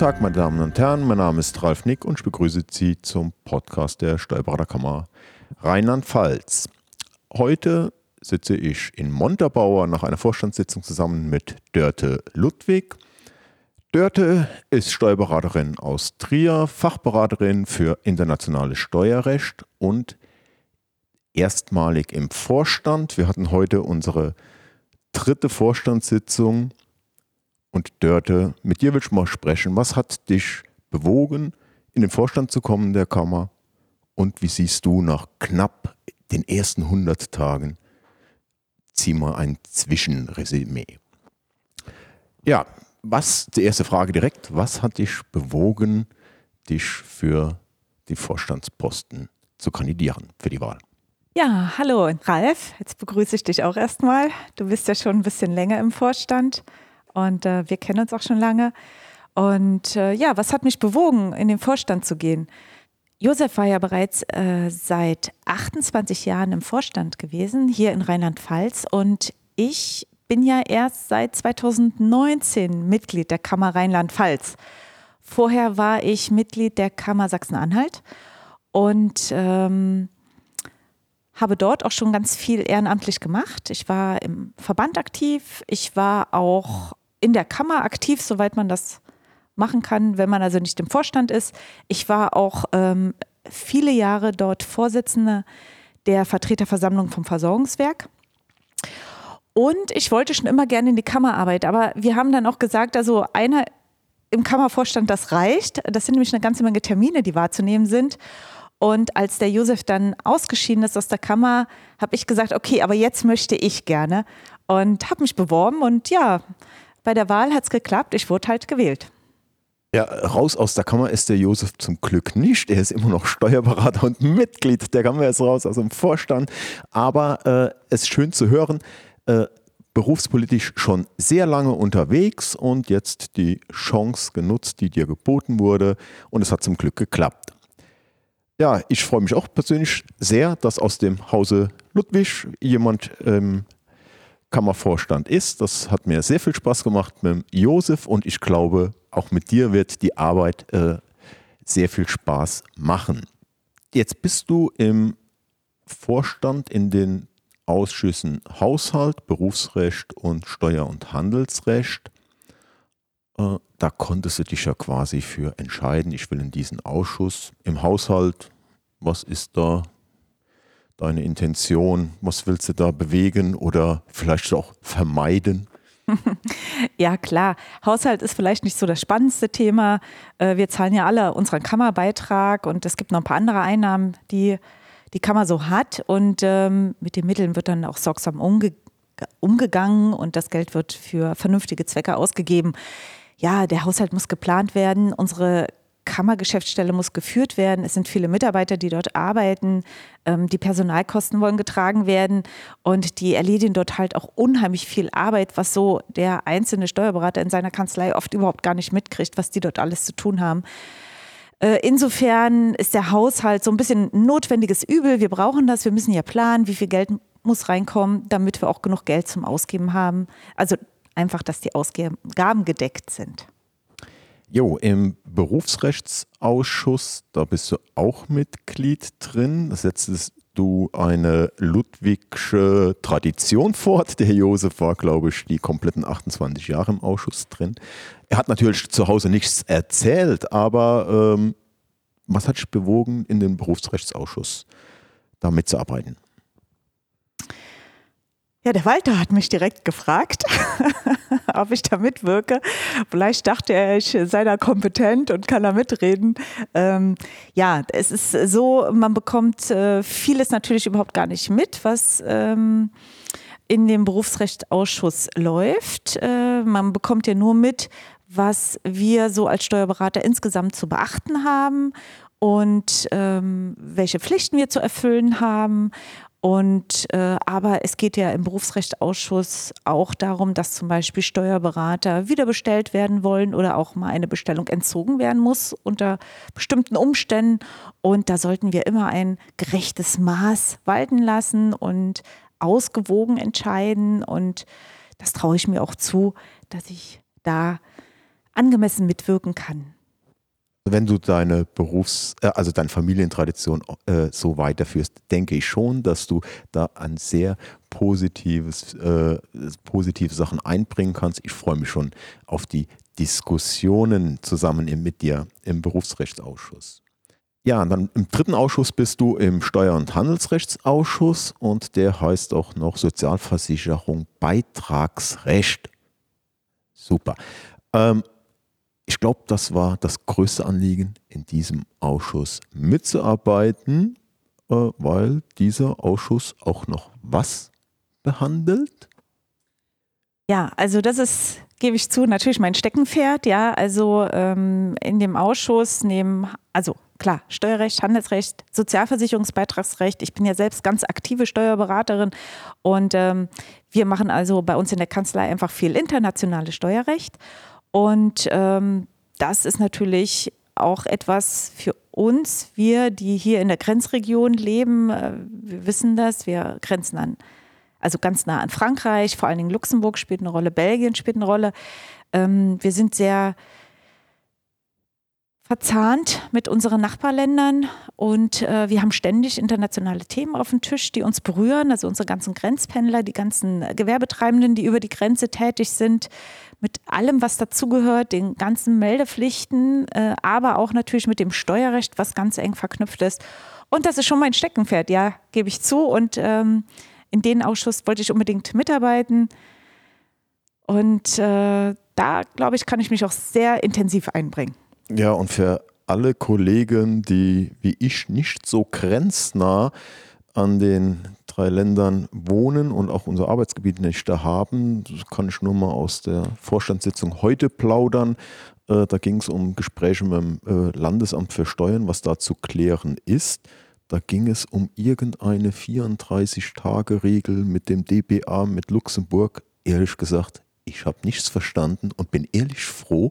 Tag, meine Damen und Herren. Mein Name ist Ralf Nick und ich begrüße Sie zum Podcast der Steuerberaterkammer Rheinland-Pfalz. Heute sitze ich in Montabaur nach einer Vorstandssitzung zusammen mit Dörte Ludwig. Dörte ist Steuerberaterin aus Trier, Fachberaterin für internationales Steuerrecht und erstmalig im Vorstand. Wir hatten heute unsere dritte Vorstandssitzung und Dörte, mit dir will ich mal sprechen. Was hat dich bewogen, in den Vorstand zu kommen der Kammer? Und wie siehst du nach knapp den ersten 100 Tagen? Zieh mal ein Zwischenresümee. Ja, was, die erste Frage direkt, was hat dich bewogen, dich für die Vorstandsposten zu kandidieren für die Wahl? Ja, hallo Ralf, jetzt begrüße ich dich auch erstmal. Du bist ja schon ein bisschen länger im Vorstand und äh, wir kennen uns auch schon lange. Und äh, ja, was hat mich bewogen, in den Vorstand zu gehen? Josef war ja bereits äh, seit 28 Jahren im Vorstand gewesen, hier in Rheinland-Pfalz. Und ich bin ja erst seit 2019 Mitglied der Kammer Rheinland-Pfalz. Vorher war ich Mitglied der Kammer Sachsen-Anhalt und ähm, habe dort auch schon ganz viel ehrenamtlich gemacht. Ich war im Verband aktiv, ich war auch in der Kammer aktiv, soweit man das machen kann, wenn man also nicht im Vorstand ist. Ich war auch ähm, viele Jahre dort Vorsitzende der Vertreterversammlung vom Versorgungswerk. Und ich wollte schon immer gerne in die Kammerarbeit, aber wir haben dann auch gesagt, also einer im Kammervorstand, das reicht. Das sind nämlich eine ganze Menge Termine, die wahrzunehmen sind. Und als der Josef dann ausgeschieden ist aus der Kammer, habe ich gesagt, okay, aber jetzt möchte ich gerne. Und habe mich beworben und ja, bei der Wahl hat es geklappt. Ich wurde halt gewählt. Ja, raus aus der Kammer ist der Josef zum Glück nicht. Er ist immer noch Steuerberater und Mitglied der Kammer ist raus aus dem Vorstand. Aber äh, es ist schön zu hören, äh, berufspolitisch schon sehr lange unterwegs und jetzt die Chance genutzt, die dir geboten wurde. Und es hat zum Glück geklappt. Ja, ich freue mich auch persönlich sehr, dass aus dem Hause Ludwig jemand ähm, Kammervorstand ist. Das hat mir sehr viel Spaß gemacht mit Josef und ich glaube, auch mit dir wird die Arbeit äh, sehr viel Spaß machen. Jetzt bist du im Vorstand in den Ausschüssen Haushalt, Berufsrecht und Steuer- und Handelsrecht. Äh, da konntest du dich ja quasi für entscheiden, ich will in diesen Ausschuss. Im Haushalt, was ist da deine Intention? Was willst du da bewegen oder vielleicht auch vermeiden? Ja, klar. Haushalt ist vielleicht nicht so das spannendste Thema. Äh, wir zahlen ja alle unseren Kammerbeitrag und es gibt noch ein paar andere Einnahmen, die die Kammer so hat. Und ähm, mit den Mitteln wird dann auch sorgsam umge umgegangen und das Geld wird für vernünftige Zwecke ausgegeben. Ja, der Haushalt muss geplant werden. Unsere Kammergeschäftsstelle muss geführt werden. Es sind viele Mitarbeiter, die dort arbeiten. Ähm, die Personalkosten wollen getragen werden und die erledigen dort halt auch unheimlich viel Arbeit, was so der einzelne Steuerberater in seiner Kanzlei oft überhaupt gar nicht mitkriegt, was die dort alles zu tun haben. Äh, insofern ist der Haushalt so ein bisschen notwendiges Übel. Wir brauchen das, wir müssen ja planen, wie viel Geld muss reinkommen, damit wir auch genug Geld zum Ausgeben haben. Also einfach, dass die Ausgaben gedeckt sind. Jo, im Berufsrechtsausschuss, da bist du auch Mitglied drin. Setztest du eine ludwigsche Tradition fort. Der Josef war, glaube ich, die kompletten 28 Jahre im Ausschuss drin. Er hat natürlich zu Hause nichts erzählt, aber ähm, was hat dich bewogen, in den Berufsrechtsausschuss da mitzuarbeiten? Ja, der Walter hat mich direkt gefragt, ob ich da mitwirke. Vielleicht dachte er, ich sei da kompetent und kann da mitreden. Ähm, ja, es ist so, man bekommt äh, vieles natürlich überhaupt gar nicht mit, was ähm, in dem Berufsrechtsausschuss läuft. Äh, man bekommt ja nur mit, was wir so als Steuerberater insgesamt zu beachten haben und ähm, welche Pflichten wir zu erfüllen haben und äh, aber es geht ja im Berufsrechtsausschuss auch darum, dass zum Beispiel Steuerberater wieder bestellt werden wollen oder auch mal eine Bestellung entzogen werden muss unter bestimmten Umständen. Und da sollten wir immer ein gerechtes Maß walten lassen und ausgewogen entscheiden. Und das traue ich mir auch zu, dass ich da angemessen mitwirken kann. Wenn du deine Berufs-, äh, also deine Familientradition äh, so weiterführst, denke ich schon, dass du da ein sehr positives, äh, positive Sachen einbringen kannst. Ich freue mich schon auf die Diskussionen zusammen mit dir im Berufsrechtsausschuss. Ja, dann im dritten Ausschuss bist du im Steuer- und Handelsrechtsausschuss und der heißt auch noch Sozialversicherung Beitragsrecht. Super. Ähm, ich glaube, das war das größte Anliegen, in diesem Ausschuss mitzuarbeiten, äh, weil dieser Ausschuss auch noch was behandelt? Ja, also das ist, gebe ich zu, natürlich mein Steckenpferd. Ja, also ähm, in dem Ausschuss nehmen, also klar, Steuerrecht, Handelsrecht, Sozialversicherungsbeitragsrecht. Ich bin ja selbst ganz aktive Steuerberaterin und ähm, wir machen also bei uns in der Kanzlei einfach viel internationales Steuerrecht. Und ähm, das ist natürlich auch etwas für uns, wir, die hier in der Grenzregion leben. Äh, wir wissen das, wir grenzen an, also ganz nah an Frankreich, vor allen Dingen Luxemburg spielt eine Rolle, Belgien spielt eine Rolle. Ähm, wir sind sehr verzahnt mit unseren Nachbarländern und äh, wir haben ständig internationale Themen auf dem Tisch, die uns berühren. Also unsere ganzen Grenzpendler, die ganzen Gewerbetreibenden, die über die Grenze tätig sind, mit allem, was dazugehört, den ganzen Meldepflichten, äh, aber auch natürlich mit dem Steuerrecht, was ganz eng verknüpft ist. Und das ist schon mein Steckenpferd, ja, gebe ich zu. Und ähm, in den Ausschuss wollte ich unbedingt mitarbeiten. Und äh, da, glaube ich, kann ich mich auch sehr intensiv einbringen. Ja, und für alle Kollegen, die wie ich nicht so grenznah an den drei Ländern wohnen und auch unser Arbeitsgebiet nicht da haben, kann ich nur mal aus der Vorstandssitzung heute plaudern. Äh, da ging es um Gespräche mit dem äh, Landesamt für Steuern, was da zu klären ist. Da ging es um irgendeine 34-Tage-Regel mit dem DBA mit Luxemburg. Ehrlich gesagt, ich habe nichts verstanden und bin ehrlich froh,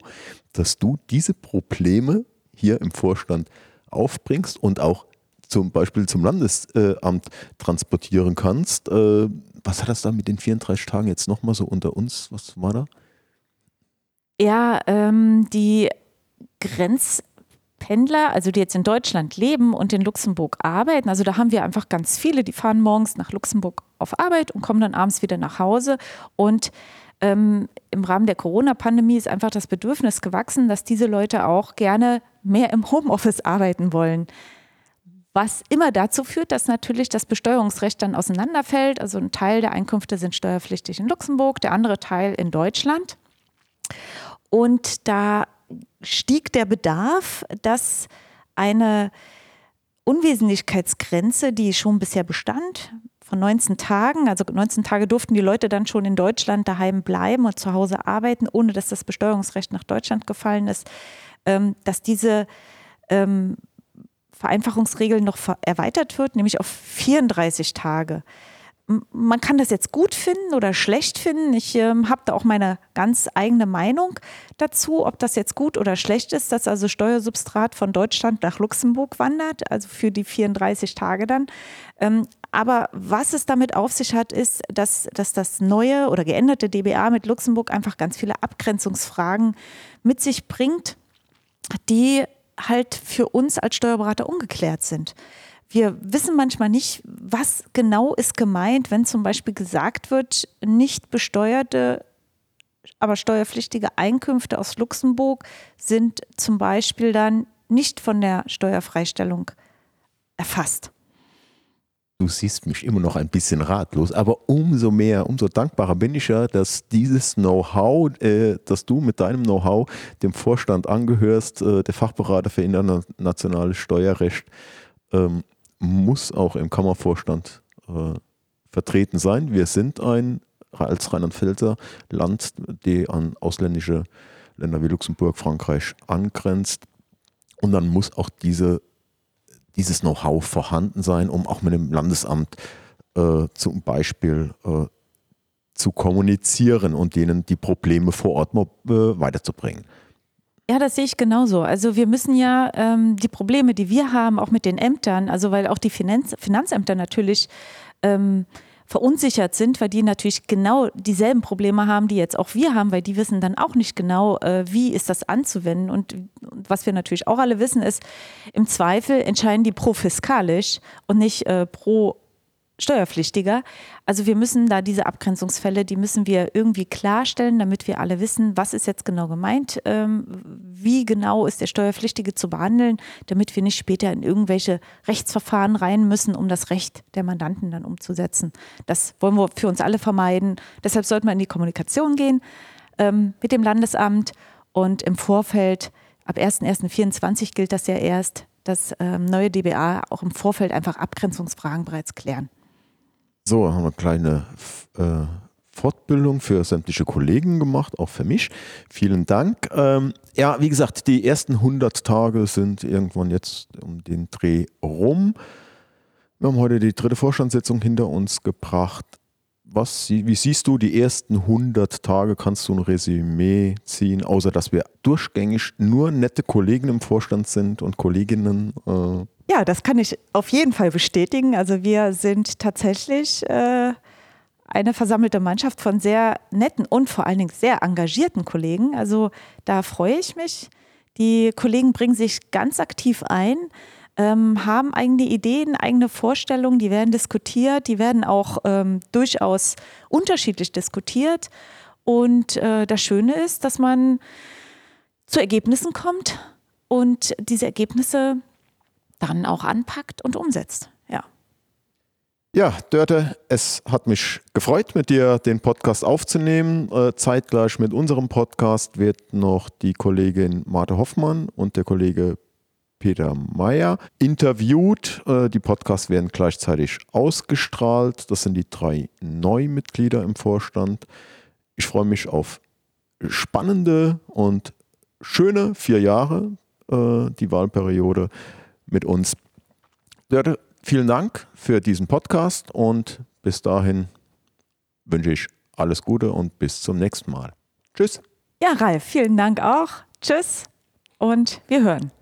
dass du diese Probleme hier im Vorstand aufbringst und auch zum Beispiel zum Landesamt transportieren kannst. Äh, was hat das da mit den 34 Tagen jetzt nochmal so unter uns? Was war da? Ja, ähm, die Grenzpendler, also die jetzt in Deutschland leben und in Luxemburg arbeiten, also da haben wir einfach ganz viele, die fahren morgens nach Luxemburg auf Arbeit und kommen dann abends wieder nach Hause und ähm, im Rahmen der Corona-Pandemie ist einfach das Bedürfnis gewachsen, dass diese Leute auch gerne mehr im Homeoffice arbeiten wollen. Was immer dazu führt, dass natürlich das Besteuerungsrecht dann auseinanderfällt. Also ein Teil der Einkünfte sind steuerpflichtig in Luxemburg, der andere Teil in Deutschland. Und da stieg der Bedarf, dass eine Unwesentlichkeitsgrenze, die schon bisher bestand, von 19 Tagen, also 19 Tage durften die Leute dann schon in Deutschland daheim bleiben und zu Hause arbeiten, ohne dass das Besteuerungsrecht nach Deutschland gefallen ist, ähm, dass diese ähm, Vereinfachungsregel noch erweitert wird, nämlich auf 34 Tage. Man kann das jetzt gut finden oder schlecht finden. Ich ähm, habe da auch meine ganz eigene Meinung dazu, ob das jetzt gut oder schlecht ist, dass also Steuersubstrat von Deutschland nach Luxemburg wandert, also für die 34 Tage dann. Ähm, aber was es damit auf sich hat, ist, dass, dass das neue oder geänderte DBA mit Luxemburg einfach ganz viele Abgrenzungsfragen mit sich bringt, die halt für uns als Steuerberater ungeklärt sind. Wir wissen manchmal nicht, was genau ist gemeint, wenn zum Beispiel gesagt wird, nicht besteuerte, aber steuerpflichtige Einkünfte aus Luxemburg sind zum Beispiel dann nicht von der Steuerfreistellung erfasst. Du siehst mich immer noch ein bisschen ratlos, aber umso mehr, umso dankbarer bin ich ja, dass dieses Know-how, äh, dass du mit deinem Know-how dem Vorstand angehörst, äh, der Fachberater für internationales Steuerrecht, ähm, muss auch im Kammervorstand äh, vertreten sein. Wir sind ein als Rheinland-Pfälzer Land, die an ausländische Länder wie Luxemburg, Frankreich angrenzt. Und dann muss auch diese dieses Know-how vorhanden sein, um auch mit dem Landesamt äh, zum Beispiel äh, zu kommunizieren und denen die Probleme vor Ort äh, weiterzubringen. Ja, das sehe ich genauso. Also wir müssen ja ähm, die Probleme, die wir haben, auch mit den Ämtern, also weil auch die Finanz Finanzämter natürlich ähm, verunsichert sind, weil die natürlich genau dieselben Probleme haben, die jetzt auch wir haben, weil die wissen dann auch nicht genau, äh, wie ist das anzuwenden. Und, was wir natürlich auch alle wissen, ist, im Zweifel entscheiden die pro fiskalisch und nicht äh, pro Steuerpflichtiger. Also wir müssen da diese Abgrenzungsfälle, die müssen wir irgendwie klarstellen, damit wir alle wissen, was ist jetzt genau gemeint, ähm, wie genau ist der Steuerpflichtige zu behandeln, damit wir nicht später in irgendwelche Rechtsverfahren rein müssen, um das Recht der Mandanten dann umzusetzen. Das wollen wir für uns alle vermeiden. Deshalb sollten wir in die Kommunikation gehen ähm, mit dem Landesamt und im Vorfeld, ab 1.1.24 gilt das ja erst, das ähm, neue DBA auch im Vorfeld einfach Abgrenzungsfragen bereits klären. So, haben wir eine kleine äh, Fortbildung für sämtliche Kollegen gemacht, auch für mich. Vielen Dank. Ähm, ja, wie gesagt, die ersten 100 Tage sind irgendwann jetzt um den Dreh rum. Wir haben heute die dritte Vorstandssitzung hinter uns gebracht. Was, wie siehst du die ersten 100 Tage? Kannst du ein Resümee ziehen, außer dass wir durchgängig nur nette Kollegen im Vorstand sind und Kolleginnen? Äh ja, das kann ich auf jeden Fall bestätigen. Also wir sind tatsächlich äh, eine versammelte Mannschaft von sehr netten und vor allen Dingen sehr engagierten Kollegen. Also da freue ich mich. Die Kollegen bringen sich ganz aktiv ein ähm, haben eigene Ideen, eigene Vorstellungen, die werden diskutiert, die werden auch ähm, durchaus unterschiedlich diskutiert. Und äh, das Schöne ist, dass man zu Ergebnissen kommt und diese Ergebnisse dann auch anpackt und umsetzt. Ja. Ja, Dörte, es hat mich gefreut, mit dir den Podcast aufzunehmen. Äh, zeitgleich mit unserem Podcast wird noch die Kollegin Marte Hoffmann und der Kollege Peter Meyer interviewt. Äh, die Podcasts werden gleichzeitig ausgestrahlt. Das sind die drei Neumitglieder im Vorstand. Ich freue mich auf spannende und schöne vier Jahre, äh, die Wahlperiode mit uns. Dörte, vielen Dank für diesen Podcast und bis dahin wünsche ich alles Gute und bis zum nächsten Mal. Tschüss. Ja, Ralf, vielen Dank auch. Tschüss und wir hören.